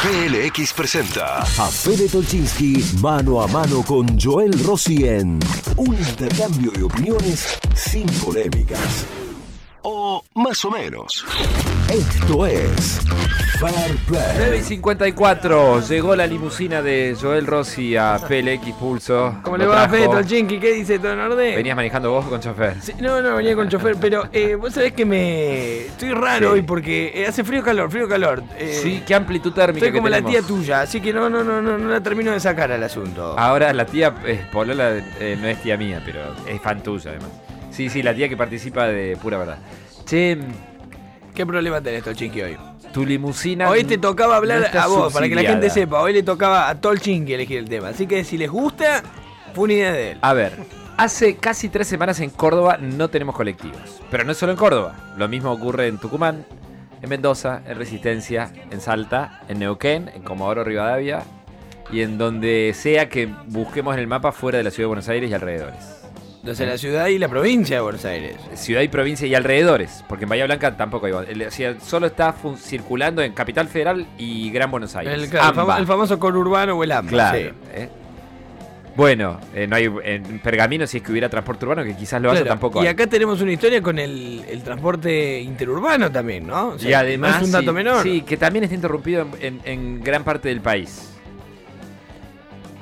PLX presenta A Fede Tolchinsky mano a mano con Joel Rossi en un intercambio de opiniones sin polémicas. o más o menos. Esto es Fair 9 y Play. 54, llegó la limusina de Joel Rossi a PLX Pulso. ¿Cómo Lo le va, trajo. Fede Tolchinki? ¿Qué dice todo en orden? ¿Venías manejando vos con chofer? Sí, no, no, venía con chofer, pero eh, vos sabés que me... Estoy raro Sí. hoy porque eh, hace frío calor, frío calor. Eh, Sí, qué amplitud térmica Estoy que como la tía tuya, así que no, no, no, no, no la termino de sacar al asunto. Ahora la tía eh, Polola eh, no es tía mía, pero es fan tuya además. Sí, sí, la tía que participa de pura verdad. Che, ¿Qué problema tenés, Tolchinki, hoy? tu limusina. Hoy te tocaba hablar no a vos, para que la gente sepa. Hoy le tocaba a Tolchinki elegir el tema. Así que si les gusta, fue una idea de él. A ver, hace casi tres semanas en Córdoba no tenemos colectivos. Pero no es solo en Córdoba. Lo mismo ocurre en Tucumán, en Mendoza, en Resistencia, en Salta, en Neuquén, en Comodoro Rivadavia y en donde sea que busquemos en el mapa fuera de la ciudad de Buenos Aires y alrededores. Entonces, la ciudad y la provincia de Buenos Aires. Ciudad y provincia y alrededores, porque en Bahía Blanca tampoco hay. O sea, solo está circulando en Capital Federal y Gran Buenos Aires. El, claro, el famo- Amba. el famoso conurbano o el AMBA. Claro. sí. ¿eh? Bueno, eh, no hay en Pergamino si es que hubiera transporte urbano, que quizás lo haya Claro, tampoco. Y hay. acá tenemos una historia con el, el transporte interurbano también, ¿no? O sea, y además, no es un dato sí, menor. sí, que también está interrumpido en, en- en gran parte del país.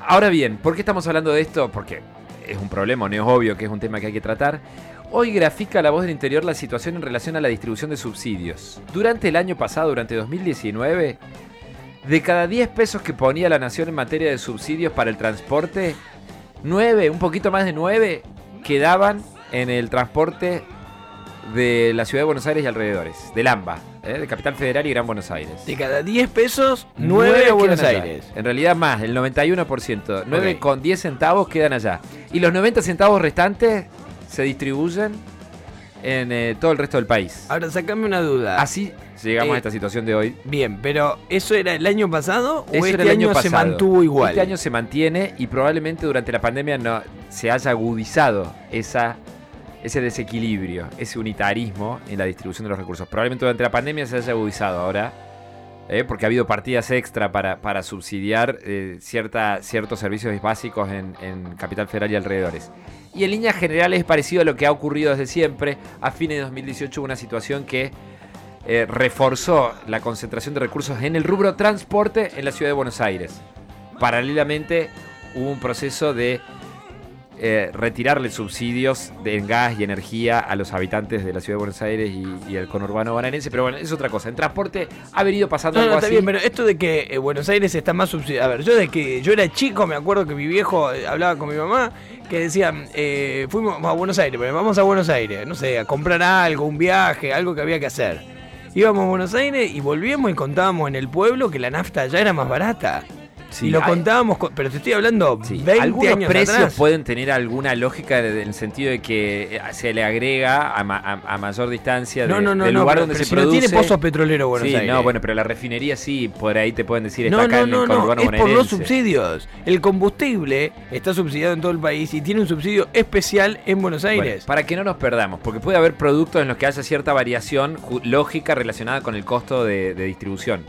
Ahora bien, ¿por qué estamos hablando de esto? Porque es un problema, no es obvio que es un tema que hay que tratar. Hoy grafica la voz del interior la situación en relación a la distribución de subsidios. Durante el año pasado, durante 2019, de cada 10 pesos que ponía la nación en materia de subsidios para el transporte, 9, un poquito más de 9, quedaban en el transporte de la ciudad de Buenos Aires y alrededores, del AMBA, ¿eh? de Capital Federal y Gran Buenos Aires. De cada 10 pesos, 9 Nueve a Buenos quedan allá. Aires. En realidad más, el 91%. 9 Ok. con 10 centavos quedan allá. Y los 90 centavos restantes se distribuyen en eh, todo el resto del país. Ahora, sacame una duda. Así llegamos Eh, a esta situación de hoy. Bien, pero ¿eso era el año pasado o Eso este era el año, año se pasado. mantuvo igual? Este año se mantiene y probablemente durante la pandemia no se haya agudizado esa, ese desequilibrio, ese unitarismo en la distribución de los recursos. Probablemente durante la pandemia se haya agudizado ahora, ¿eh? porque ha habido partidas extra para, subsidiar eh, ciertos servicios básicos en, en Capital Federal y alrededores. Y en líneas generales es parecido a lo que ha ocurrido desde siempre. A fines de 2018 hubo una situación que eh, reforzó la concentración de recursos en el rubro transporte en la ciudad de Buenos Aires. Paralelamente hubo un proceso de eh, retirarle subsidios de gas y energía a los habitantes de la ciudad de Buenos Aires y, y el conurbano bonaerense, pero bueno, es otra cosa. En transporte ha venido pasando No, algo no, está así. bien, pero esto de que eh, Buenos Aires está más subsidiado. A ver, yo desde que yo era chico me acuerdo que mi viejo eh, hablaba con mi mamá que decían, eh, fuimos a Buenos Aires, pero vamos a Buenos Aires, no sé, a comprar algo, un viaje, algo que había que hacer. Íbamos a Buenos Aires y volvíamos y contábamos en el pueblo que la nafta ya era más barata. Sí, y lo hay- contábamos, con- pero te estoy hablando Sí, 20 algunos años precios atrás. pueden tener alguna lógica en el sentido de que eh, se le agrega a, ma- a- a mayor distancia de- No, no, no, del lugar pero, donde pero se si produce. no tiene pozos petroleros Buenos sí, Aires. no, bueno, pero la refinería sí, por ahí te pueden decir está No, acá no, en el no, conurbano es por los subsidios. El combustible está subsidiado en todo el país y tiene un subsidio especial en Buenos Bueno, Aires. para que no nos perdamos, porque puede haber productos en los que haya cierta variación lógica relacionada con el costo de, de distribución,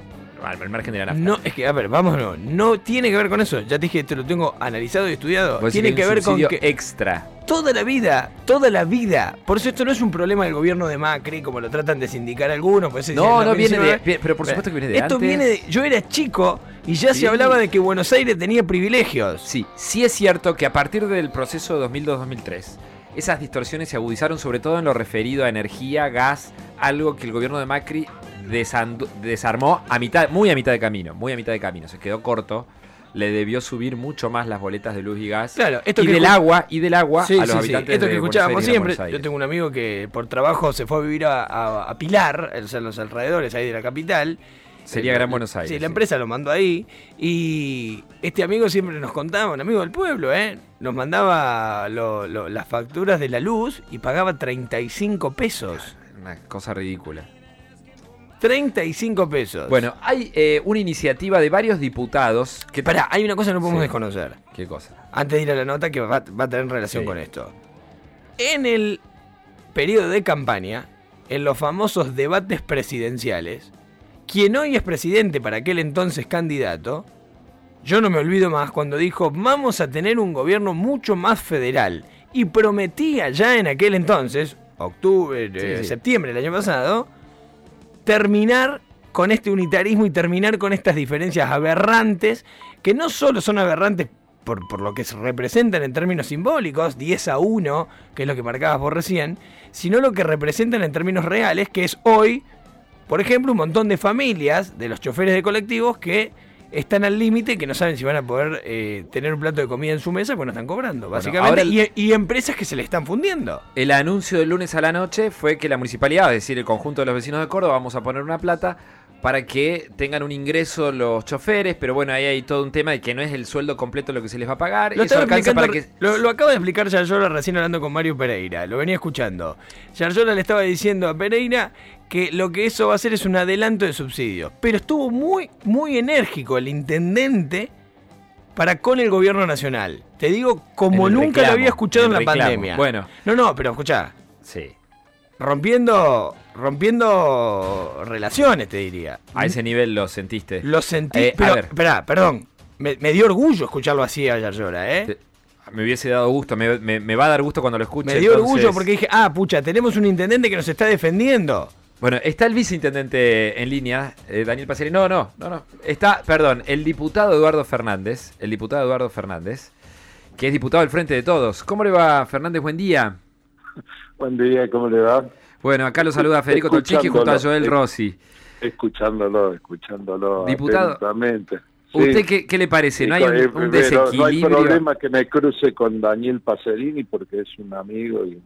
al, al margen de la nafta. No, es que, a ver, vámonos. No tiene que ver con eso. Ya te dije, te lo tengo analizado y estudiado. Decís Tiene que ver con que extra. toda la vida, toda la vida. Por eso esto no es un problema del gobierno de Macri, como lo tratan de sindicar algunos. Pues No, no viene de, pero por supuesto que viene de Esto antes. viene de. Yo era chico y ya Sí. se hablaba de que Buenos Aires tenía privilegios. Sí, sí es cierto que a partir del proceso 2002-2003, esas distorsiones se agudizaron sobre todo en lo referido a energía, gas, algo que el gobierno de Macri desarmó a mitad, muy a mitad de camino, muy a mitad de camino, se quedó corto, le debió subir mucho más las boletas de luz y gas. Claro, esto y que del agua, y del agua Sí, a los sí, sí. habitantes Esto de que escuchábamos siempre. Yo tengo un amigo que por trabajo se fue a vivir a, a- a Pilar, o sea, en los alrededores ahí de la capital. Sería Eh, Gran Buenos Aires. Sí, la empresa lo mandó ahí. Y este amigo siempre nos contaba, un amigo del pueblo, ¿eh? Nos mandaba lo- lo- las facturas de la luz y pagaba 35 pesos. Una cosa ridícula. 35 pesos. Bueno, hay eh, una iniciativa de varios diputados que... Pará, hay una cosa que no podemos Sí. desconocer. ¿Qué cosa? Antes de ir a la nota que va, va a tener relación Sí. con esto. En el periodo de campaña, en los famosos debates presidenciales, quien hoy es presidente para aquel entonces candidato, yo no me olvido más cuando dijo, vamos a tener un gobierno mucho más federal. Y prometía ya en aquel entonces, octubre, eh, sí. septiembre del año pasado, terminar con este unitarismo y terminar con estas diferencias aberrantes, que no solo son aberrantes por, por lo que se representan en términos simbólicos, 10 a 1, que es lo que marcabas vos recién, sino lo que representan en términos reales, que es hoy, por ejemplo, un montón de familias de los choferes de colectivos que están al límite que no saben si van a poder eh, tener un plato de comida en su mesa porque no están cobrando, básicamente. el- y, y empresas que se le están fundiendo. El anuncio del lunes a la noche fue que la municipalidad, es decir, el conjunto de los vecinos de Córdoba, vamos a poner una plata para que tengan un ingreso los choferes, pero bueno, ahí hay todo un tema de que no es el sueldo completo lo que se les va a pagar. Lo, Eso estaba alcanza explicando- para que... lo, lo acaba de explicar Yarlora recién hablando con Mario Pereira. Lo venía escuchando. Yarlora le estaba diciendo a Pereira que lo que eso va a hacer es un adelanto de subsidios. Pero estuvo muy, muy enérgico el intendente para con el gobierno nacional. Te digo, como nunca reclamo, lo había escuchado en la reclamo. pandemia. Bueno. No, no, pero escuchá. Sí, Rompiendo, rompiendo relaciones, te diría. a ese nivel lo sentiste. Lo sentí. Eh, a pero, ver. esperá, perdón. Me, me dio orgullo escucharlo así a Yarlora, ¿eh? Me hubiese dado gusto, me, me- me va a dar gusto cuando lo escuche. Me dio entonces- orgullo porque dije, ah, pucha, tenemos un intendente que nos está defendiendo. Bueno, está el viceintendente en línea, eh, Daniel Pacieri. No, no, no, no. Está, perdón, el diputado Eduardo Fernández, el diputado Eduardo Fernández, que es diputado del Frente de Todos. ¿Cómo le va, Fernández? Buen día. Buen día, ¿cómo le va? Bueno, acá lo saluda Federico Tolchinsky junto a. Joel Rossi. Escuchándolo, escuchándolo Diputado. Sí. ¿Usted qué, qué le parece? ¿No hay un, eh, un pero No hay desequilibrio? problema que me cruce con Daniel Pacerini porque es un amigo y un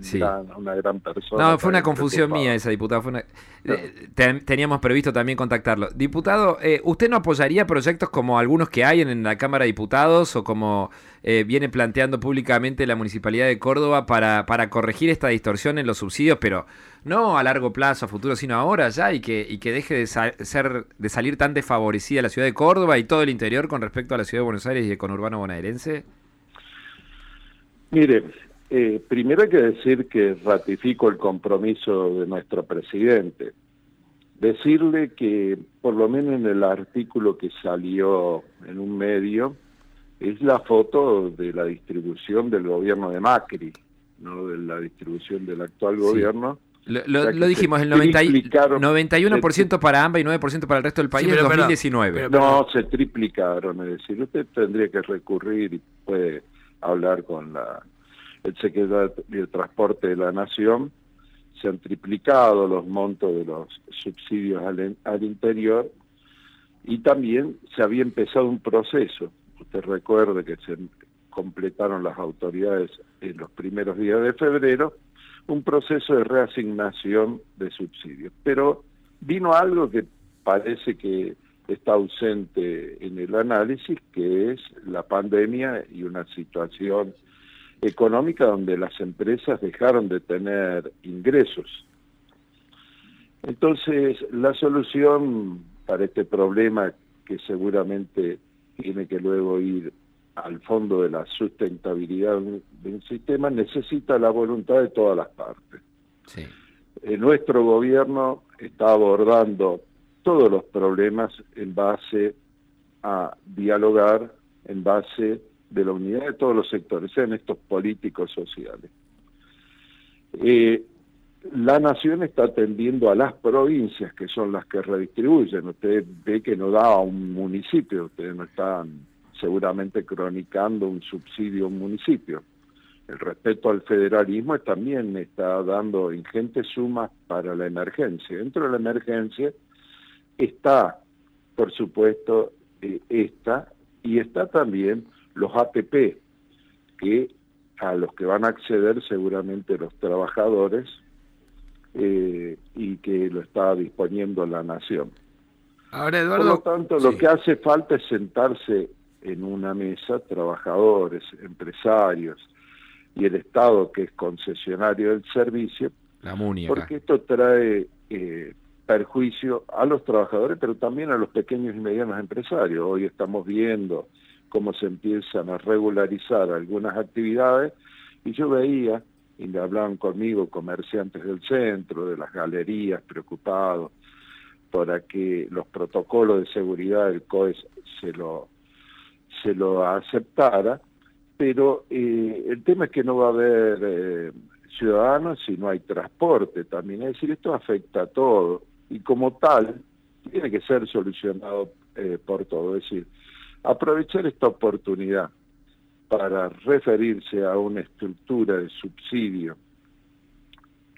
Sí. gran- una gran persona. No, fue una confusión preocupado. mía esa, diputado. Fue una- eh, te- teníamos previsto también contactarlo. Diputado, eh, ¿usted no apoyaría proyectos como algunos que hay en, la Cámara de Diputados o como eh, viene planteando públicamente la Municipalidad de Córdoba para, para corregir esta distorsión en los subsidios, pero no a largo plazo, a futuro, sino ahora ya y que, y que deje de, ser, de salir tan desfavorecida la ciudad de Córdoba y todo el interior con respecto a la ciudad de Buenos Aires y el conurbano bonaerense? Mire, eh, primero hay que decir que ratifico el compromiso de nuestro presidente. Decirle que, por lo menos en el artículo que salió en un medio, es la foto de la distribución del gobierno de Macri, no de la distribución del actual Sí. gobierno. Lo, lo- O sea, que lo dijimos, el 90 y- triplicaron- 91% para AMBA y 9% para el resto del país en perdón, 2019. pero- No, se triplicaron, es decir, usted tendría que recurrir y puede hablar con la, el secretario de Transporte de la Nación. Se han triplicado los montos de los subsidios al, al interior y también se había empezado un proceso. Usted recuerde que se completaron las autoridades en los primeros días de febrero un proceso de reasignación de subsidios. Pero vino algo que parece que está ausente en el análisis, que es la pandemia y una situación económica donde las empresas dejaron de tener ingresos. Entonces, la solución para este problema, que seguramente tiene que luego ir al fondo de la sustentabilidad de un sistema, necesita la voluntad de todas las partes. Sí. Eh, nuestro gobierno está abordando todos los problemas en base a dialogar, en base de la unidad de todos los sectores, sean estos políticos sociales. Eh, la nación está atendiendo a las provincias, que son las que redistribuyen. Usted ve que no da a un municipio, ustedes no están seguramente cronicando un subsidio a un municipio. El respeto al federalismo también está dando ingentes sumas para la emergencia. Dentro de la emergencia está, por supuesto, eh, esta y está también los APP, que a los que van a acceder seguramente los trabajadores eh, y que lo está disponiendo la nación. Ahora, Por lo Eduardo. tanto, lo que hace falta es sentarse en una mesa trabajadores, empresarios y el Estado, que es concesionario del servicio, La MUNI porque esto trae eh, perjuicio a los trabajadores, pero también a los pequeños y medianos empresarios. Hoy estamos viendo cómo se empiezan a regularizar algunas actividades y yo veía, y me hablaban conmigo comerciantes del centro, de las galerías, preocupados, para que los protocolos de seguridad del COES se lo, se lo aceptara, pero eh, el tema es que no va a haber eh, ciudadanos si no hay transporte también, es decir, esto afecta a todo y como tal tiene que ser solucionado eh, por todo, es decir, aprovechar esta oportunidad para referirse a una estructura de subsidio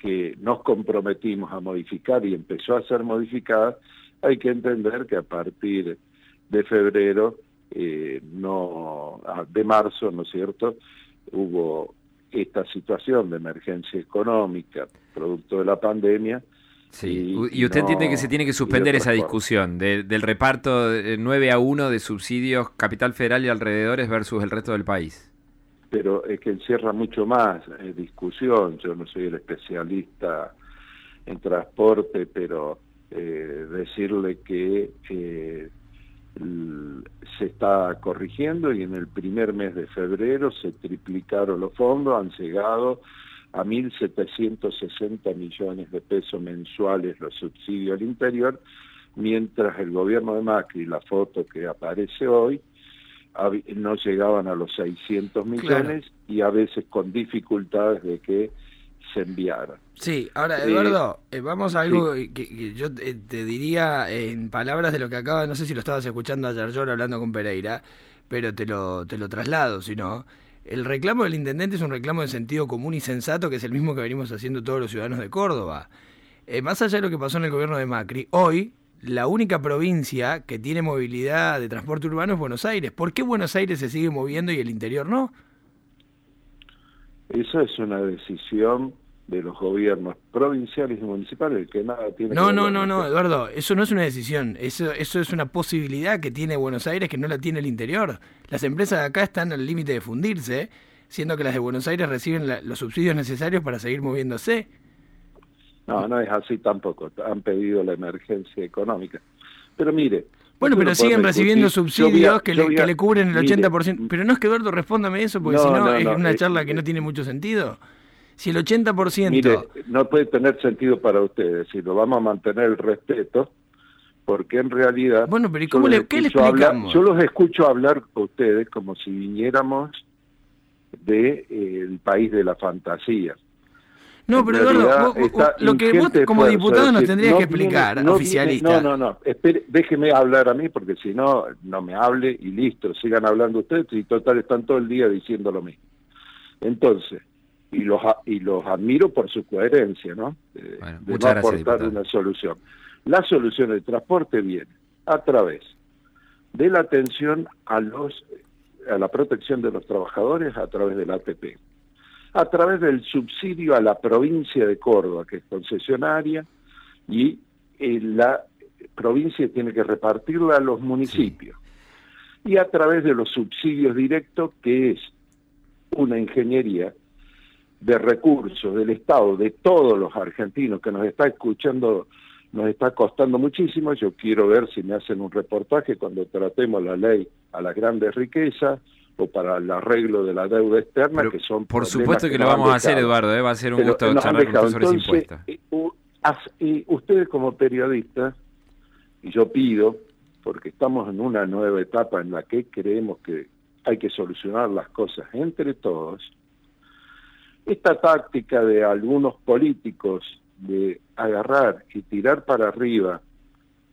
que nos comprometimos a modificar y empezó a ser modificada, hay que entender que a partir de febrero, eh, no de marzo, ¿no es cierto?, hubo esta situación de emergencia económica producto de la pandemia. Sí. Y, usted entiende que se tiene que suspender esa discusión del reparto de 9 a 1 de subsidios capital federal y alrededores versus el resto del país pero es que encierra mucho más eh, discusión. Yo no soy el especialista en transporte, pero eh, decirle que eh, se está corrigiendo y en el primer mes de febrero se triplicaron los fondos, han llegado a 1.760 millones de pesos mensuales los subsidios al interior, mientras el gobierno de Macri, la foto que aparece hoy, no llegaban a los 600 millones y a veces con dificultades de que se enviara. Sí, ahora eh, Eduardo, eh, vamos a algo que, yo te, diría en palabras de lo que acaba, no sé si lo estabas escuchando ayer yo hablando con Pereira, pero te lo, te lo traslado, si no. El reclamo del intendente es un reclamo de sentido común y sensato, que es el mismo que venimos haciendo todos los ciudadanos de Córdoba. Eh, más allá de lo que pasó en el gobierno de Macri, hoy la única provincia que tiene movilidad de transporte urbano es Buenos Aires. ¿Por qué Buenos Aires se sigue moviendo y el interior no? Esa es una decisión de los gobiernos provinciales y municipales que nada tiene no, que No, no, no, Eduardo, eso no es una decisión, eso, eso es una posibilidad que tiene Buenos Aires que no la tiene el interior. Las empresas de acá están al límite de fundirse, siendo que las de Buenos Aires reciben los subsidios necesarios para seguir moviéndose. No, no es así tampoco. Han pedido la emergencia económica. Pero mire. Bueno, pero siguen recibiendo subsidios que, le, cubren el 80%. Pero no es que Eduardo respóndame eso, porque si no, es una charla que no tiene mucho sentido. Si el 80%... Mire, no puede tener sentido para ustedes. Si lo vamos a mantener el respeto, porque en realidad... Bueno, pero ¿y cómo le, qué le explicamos? yo los escucho hablar con ustedes como si viniéramos del de, eh, país de la fantasía. No, pero Eduardo, lo que vos como diputado nos tendrías que explicar, oficialista. no, no, no, espere, déjeme hablar a mí porque si no, no me hable y listo, sigan hablando ustedes y total están todo el día diciendo lo mismo. Entonces, y los, y los admiro por su coherencia, ¿no? de no aportar una solución. La solución del transporte viene a través de la atención a los a la protección de los trabajadores a través del ATP a través del subsidio a la provincia de Córdoba, que es concesionaria, y eh, la provincia tiene que repartirla a los municipios. Y a través de los subsidios directos, que es una ingeniería de recursos del Estado, de todos los argentinos que nos está escuchando, nos está costando muchísimo. Yo quiero ver si me hacen un reportaje cuando tratemos la ley a las grandes riquezas, o para el arreglo de la deuda externa, que son... Por supuesto que, lo vamos a hacer, Eduardo, ¿eh? va a ser un gusto charlar con sobre impuestos. Y ustedes como periodistas, y yo pido, porque estamos en una nueva etapa en la que creemos que hay que solucionar las cosas entre todos, esta táctica de algunos políticos de agarrar y tirar para arriba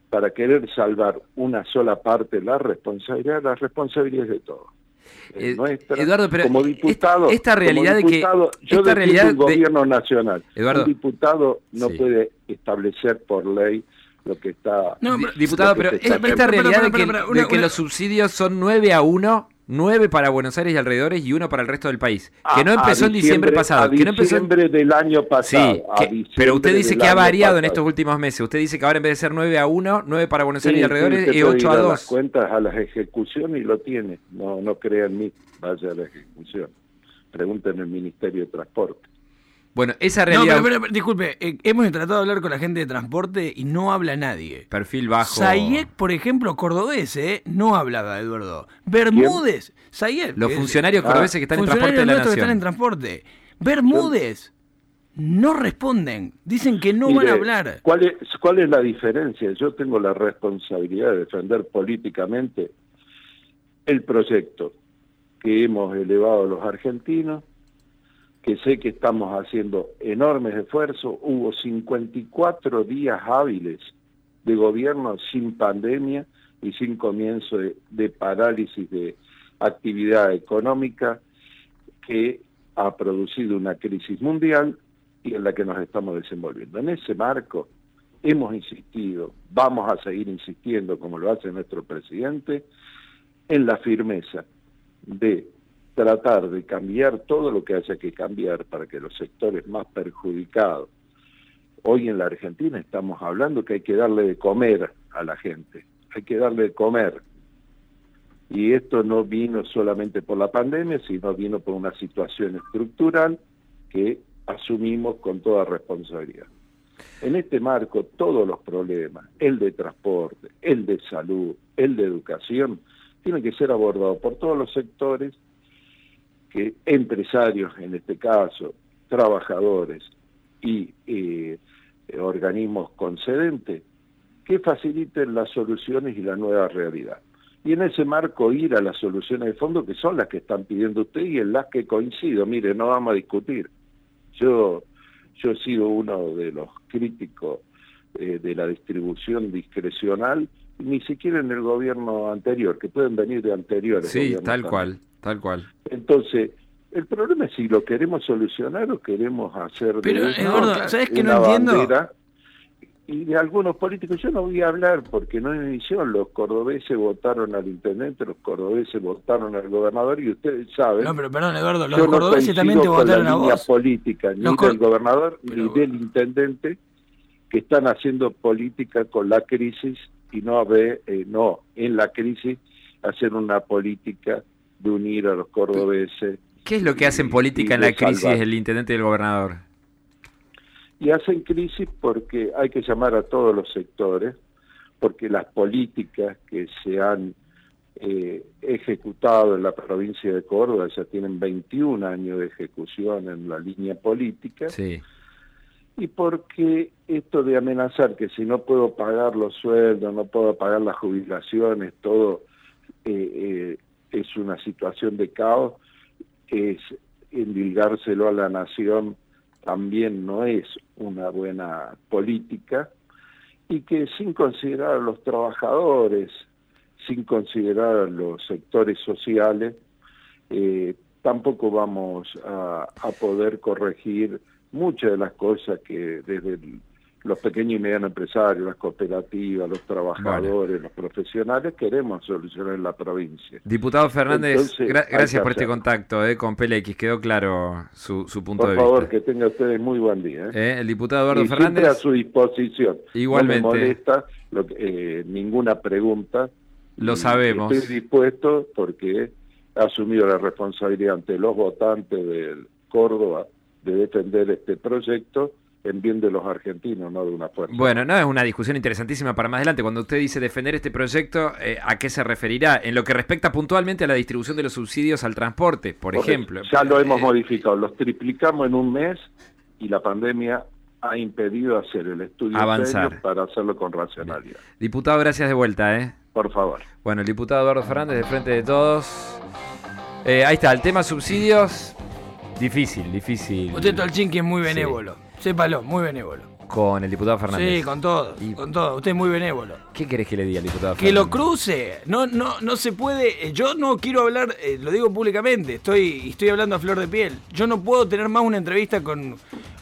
para querer salvar una sola parte de la responsabilidad, la responsabilidad es de todos. Eh, Eduardo, pero como diputado, esta, realidad de que yo esta realidad un gobierno nacional, Eduardo, un diputado no puede establecer por ley lo que está. No, diputado, pero esta, realidad de que, que los subsidios son 9 a 1 9 para Buenos Aires y alrededores y uno para el resto del país. Que no empezó en diciembre pasado. que no empezó en... del año pasado. Sí, pero usted dice que ha variado en estos últimos meses. Usted dice que ahora en vez de ser 9 a 1, 9 para Buenos Aires y alrededores, es 8 a 2. las cuentas a las ejecuciones y lo tiene. No, no crean mí, vaya a la ejecución. Pregunten el Ministerio de Transporte. Bueno, esa realidad. No, pero, disculpe, eh, hemos tratado de hablar con la gente de transporte y no habla nadie. Perfil bajo. Sayek, por ejemplo, cordobés, ¿eh? No hablaba, Eduardo. Bermúdez, Sayek. Los funcionarios cordobeses que están en transporte de la nación. que están en transporte. Bermúdez. no responden. Dicen que no van a hablar. ¿cuál es, ¿Cuál es la diferencia? Yo tengo la responsabilidad de defender políticamente el proyecto que hemos elevado los argentinos, que sé que estamos haciendo enormes esfuerzos. Hubo 54 días hábiles de gobierno sin pandemia y sin comienzo de, parálisis de actividad económica que ha producido una crisis mundial y en la que nos estamos desenvolviendo. En ese marco hemos insistido, vamos a seguir insistiendo, como lo hace nuestro presidente, en la firmeza de tratar de cambiar todo lo que haya que cambiar para que los sectores más perjudicados, hoy en la Argentina estamos hablando que hay que darle de comer a la gente, hay que darle de comer. Y esto no vino solamente por la pandemia, sino vino por una situación estructural que asumimos con toda responsabilidad. En este marco, todos los problemas, el de transporte, el de salud, el de educación, tienen que ser abordados por todos los sectores, que empresarios en este caso, trabajadores y eh, organismos concedentes, que faciliten las soluciones y la nueva realidad. Y en ese marco ir a las soluciones de fondo, que son las que están pidiendo usted y en las que coincido. Mire, no vamos a discutir. Yo, yo he sido uno de los críticos eh, de la distribución discrecional, ni siquiera en el gobierno anterior, que pueden venir de anteriores. Sí, tal también. cual, tal cual. Entonces, el problema es si lo queremos solucionar o queremos hacer de Pero, esto Eduardo, ¿sabes qué no una entiendo? bandera. Y de algunos políticos, yo no voy a hablar porque no es mi misión, los cordobeses votaron al intendente, los cordobeses votaron al gobernador y ustedes saben, No, pero perdón, Eduardo, los yo no cordobeses también te votaron la a línea vos. política ni Los del gobernador Pero- ni del intendente que están haciendo política con la crisis y no ve, eh, no en la crisis hacer una política de unir a los cordobeses ¿Qué es lo que hacen política en la crisis salvar. el intendente y el gobernador? y hacen crisis porque hay que llamar a todos los sectores, porque las políticas que se han eh, ejecutado en la provincia de Córdoba ya tienen 21 años de ejecución en la línea política, Sí. y porque esto de amenazar que si no puedo pagar los sueldos, no puedo pagar las jubilaciones, todo eh, eh, es una situación de caos, es endilgárselo a la nación también no es una buena política y que sin considerar a los trabajadores, sin considerar a los sectores sociales, eh, tampoco vamos a, a poder corregir muchas de las cosas que desde el- los pequeños y medianos empresarios, las cooperativas, los trabajadores, los profesionales queremos solucionar en la provincia. Diputado Fernández, Entonces, gra- hay gracias por este contacto eh, con PLX. Quedó claro su, su punto Por de favor, vista. que tengan ustedes muy buen día. ¿eh? Eh, el diputado Eduardo y siempre a Fernández su disposición. Igualmente. No me molesta lo eh, ninguna pregunta. Lo sabemos. Estoy dispuesto porque he asumido la responsabilidad ante los votantes de Córdoba de defender este proyecto en bien de los argentinos, no de una fuerza. Bueno, no es una discusión interesantísima para más adelante. Cuando usted dice defender este proyecto, eh, ¿a qué se referirá? En lo que respecta puntualmente a la distribución de los subsidios al transporte, por Porque ejemplo. Ya lo hemos Eh, modificado, los triplicamos en un mes y la pandemia ha impedido hacer el estudio Avanzar. para hacerlo con racionalidad. Diputado, gracias de vuelta, ¿eh? Por favor. Bueno, el diputado Eduardo Fernández de Frente de Todos. Eh, ahí está, el tema subsidios. Difícil, difícil. Usted Tolchin que es muy Sí. Sépalo, muy benévolo. Con el diputado Fernández. Sí, con todo, Y- con todo. Usted es muy benévolo. ¿Qué querés que le diga al diputado Que lo Fernández? cruce. No, no, no se puede. eh, Yo no quiero hablar, eh, lo digo públicamente, estoy, estoy hablando a flor de piel. Yo no puedo tener más una entrevista con,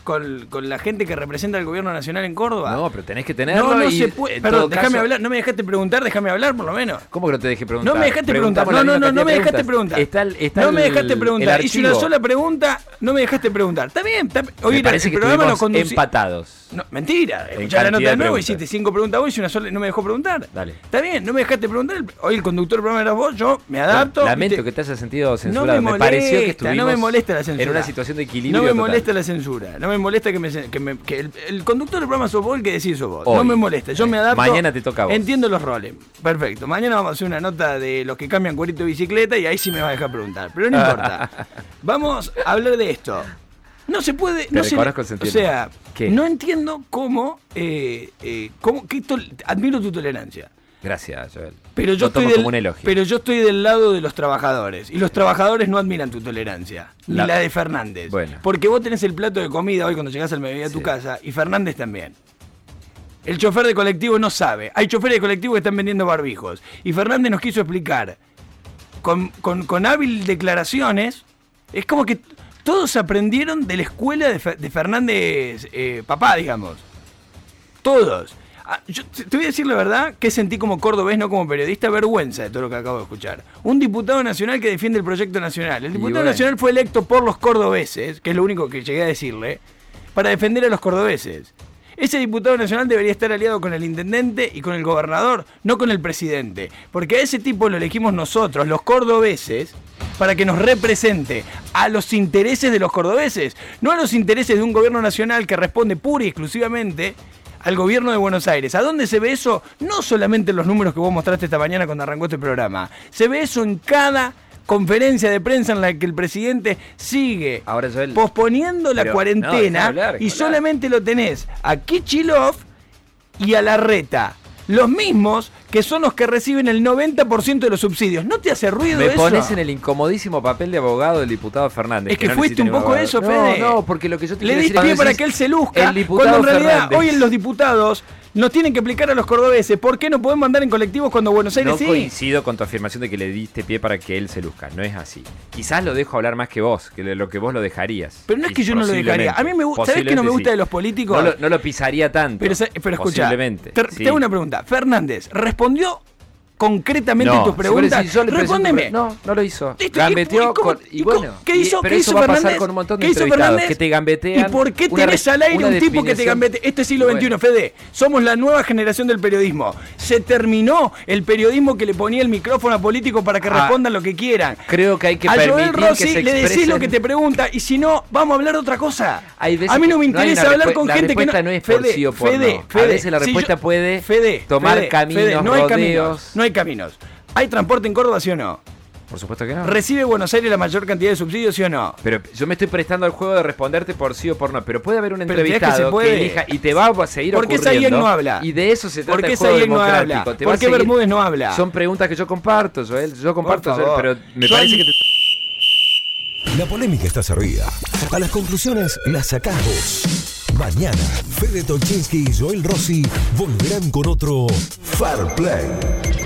con, con la gente que representa al gobierno nacional en Córdoba. No, pero tenés que tenerlo. no, no y, se puede. Perdón, déjame caso- hablar. No me dejaste preguntar, déjame hablar por lo menos. ¿Cómo que no te dejé preguntar? No me dejaste preguntar. No, no, no, no me dejaste preguntar. Está el- está no me dejaste preguntar. Hice una sola pregunta, no me dejaste preguntar. Está bien, está. Me Oye, parece el que programa lo conducí- empatados. No, mentira. En Escuchá la nota de nuevo, hiciste cinco preguntas vos y una sola no me dejó preguntar. Dale. Está bien, no me dejaste preguntar. Hoy el conductor del programa eras vos, yo me adapto. Lamento que te hayas sentido No censurado. me me, pareció que molesta, estuvimos no me molesta la censura. en una situación de equilibrio No me total. molesta la censura. No me molesta que, me, que, me- que el, el conductor del programa sos vos el que decís sos vos. Hoy. No me molesta. Yo me adapto. mañana te toca a vos. Entiendo los roles. Perfecto. Mañana vamos a hacer una nota de los que cambian cuerito de bicicleta y ahí sí me va a dejar preguntar. Pero no importa. vamos a hablar de esto. No se puede. Te no se, o sea, ¿Qué? no entiendo cómo. Eh, eh, cómo tol- admiro tu tolerancia. Gracias, Joel. Pero yo, estoy del, como un elogio. pero yo estoy del lado de los trabajadores. Y los trabajadores no admiran tu tolerancia. Ni La- la de Fernández. Bueno. Porque vos tenés el plato de comida hoy cuando llegás al mediodía a tu Sí. casa. Y Fernández también. El chofer de colectivo no sabe. Hay choferes de colectivo que están vendiendo barbijos. Y Fernández nos quiso explicar con, con- con hábil declaraciones. Es como que todos aprendieron de la escuela de Fernández eh, papá, digamos. Todos. Ah, yo te voy a decir la verdad que sentí como cordobés, no como periodista, vergüenza de todo lo que acabo de escuchar. Un diputado nacional que defiende el proyecto nacional. El diputado bueno. nacional fue electo por los cordobeses, que es lo único que llegué a decirle, para defender a los cordobeses. Ese diputado nacional debería estar aliado con el intendente y con el gobernador, no con el presidente. Porque a ese tipo lo elegimos nosotros, los cordobeses, para que nos represente a los intereses de los cordobeses, no a los intereses de un gobierno nacional que responde pura y exclusivamente al gobierno de Buenos Aires. ¿A dónde se ve eso? No solamente en los números que vos mostraste esta mañana cuando arrancó este programa. Se ve eso en cada conferencia de prensa en la que el presidente sigue Ahora, posponiendo la pero- cuarentena hablar, y solamente lo tenés a Kichilov y a Larreta. Los mismos que son los que reciben el 90% de los subsidios. ¿No te hace ruido Me eso? pones en el incomodísimo papel de abogado del diputado Fernández. Es que no fuiste un poco abogado. eso, no, Fede. No, porque lo que yo te Le diste pie para que él se luzca. El diputado cuando en realidad Fernández. hoy en los diputados nos tienen que explicar a los cordobeses por qué no podemos andar en colectivos cuando Buenos Aires No sí. coincido con tu afirmación de que le diste pie para que él se luzca. No es así. Quizás lo dejo hablar más que vos, que lo que vos lo dejarías. Pero no es que yo no lo dejaría. A mí me gusta. ¿Sabés qué no me gusta sí. de los políticos? No lo, no lo pisaría tanto. Pero, pero escucha, Posiblemente. te, sí. te hago una pregunta. Fernández, ¿respondió concretamente No, tus si preguntas? presento Respóndeme. No, no lo hizo. Listo, Gambeteó ¿y- y cómo- con. y bueno. qué hizo- pero qué eso hizo va a pasar Fernández? con un montón de ¿Qué hizo Fernández? que te gambetean. ¿Y por qué tenés al aire un tipo que te gambetea? Este es siglo Bueno. XXI, Fede. Somos la nueva generación del periodismo. Se terminó el periodismo que le ponía el micrófono a políticos para que Ah, respondan lo que quieran. Creo que hay que a Joel que Rossi se le decís lo que te pregunta y si no, vamos a hablar de otra cosa. Hay veces a mí no me no interesa hablar con la gente que no... respuesta no es por sí o por Fede, no. A Fede, veces la si respuesta puede Fede, tomar Fede, caminos, Fede, no hay rodeos. caminos. No hay caminos. ¿Hay transporte en Córdoba, sí o no? Por supuesto que no. ¿Recibe Buenos Aires la mayor cantidad de subsidios, sí o no? Pero yo me estoy prestando al juego de responderte por sí o por no. Pero puede haber un Pero mirá que entrevistado se que, puede. elija y te va a seguir ¿Por qué. Sayek no habla? Y de eso se trata ¿Por qué el juego no democrático. habla? ¿Por qué seguir- Bermúdez no habla? Son preguntas que yo comparto, Joel. Yo comparto, Joel, pero me parece que te... La polémica está servida. A las conclusiones las sacás vos. Mañana, Fede Tolchinsky y Joel Rossi volverán con otro Fair Play.